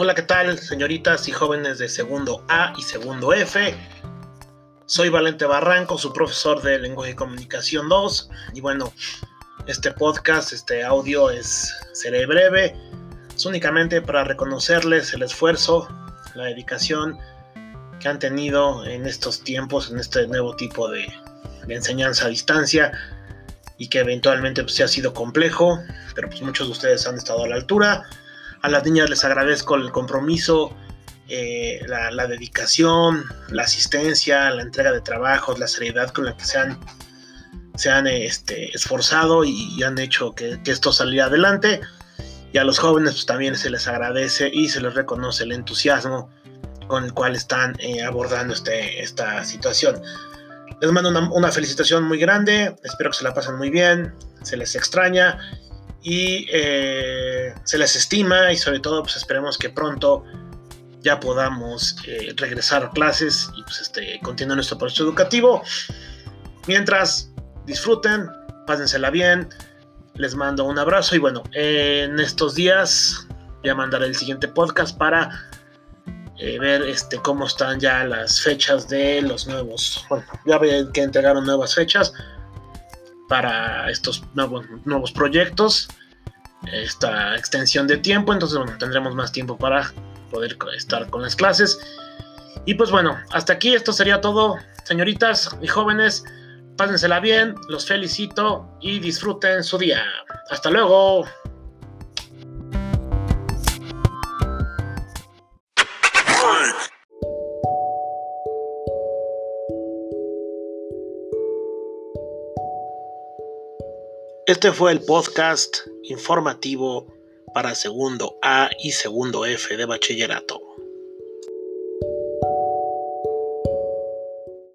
Hola, ¿qué tal, señoritas y jóvenes de segundo A y segundo F? Soy Valente Barranco, su profesor de Lenguaje y Comunicación 2. Y bueno, este podcast, este audio es seré breve. Es únicamente para reconocerles el esfuerzo, la dedicación que han tenido en estos tiempos, en este nuevo tipo de, enseñanza a distancia y que eventualmente pues, ha sido complejo, pero pues muchos de ustedes han estado a la altura. A las niñas les agradezco el compromiso, eh, la, dedicación, la asistencia, la entrega de trabajos, la seriedad con la que se han, se han este, esforzado y, han hecho que, esto saliera adelante. Y a los jóvenes pues, también se les agradece y se les reconoce el entusiasmo con el cual están eh, abordando este, esta situación. Les mando una, felicitación muy grande, espero que se la pasen muy bien, se les extraña y eh, se les estima y sobre todo pues esperemos que pronto ya podamos eh, regresar a clases y pues este, continuar nuestro proceso educativo. Mientras, disfruten, pásensela bien, les mando un abrazo y bueno, en estos días voy a mandar el siguiente podcast para eh, ver este, cómo están ya las fechas de los nuevos. Bueno, ya que entregaron nuevas fechas para estos nuevos, proyectos, esta extensión de tiempo, entonces bueno, tendremos más tiempo para poder estar con las clases. Y pues bueno, hasta aquí esto sería todo, señoritas y jóvenes, pásensela bien, los felicito y disfruten su día. Hasta luego. Este fue el podcast informativo para segundo A y segundo F de bachillerato.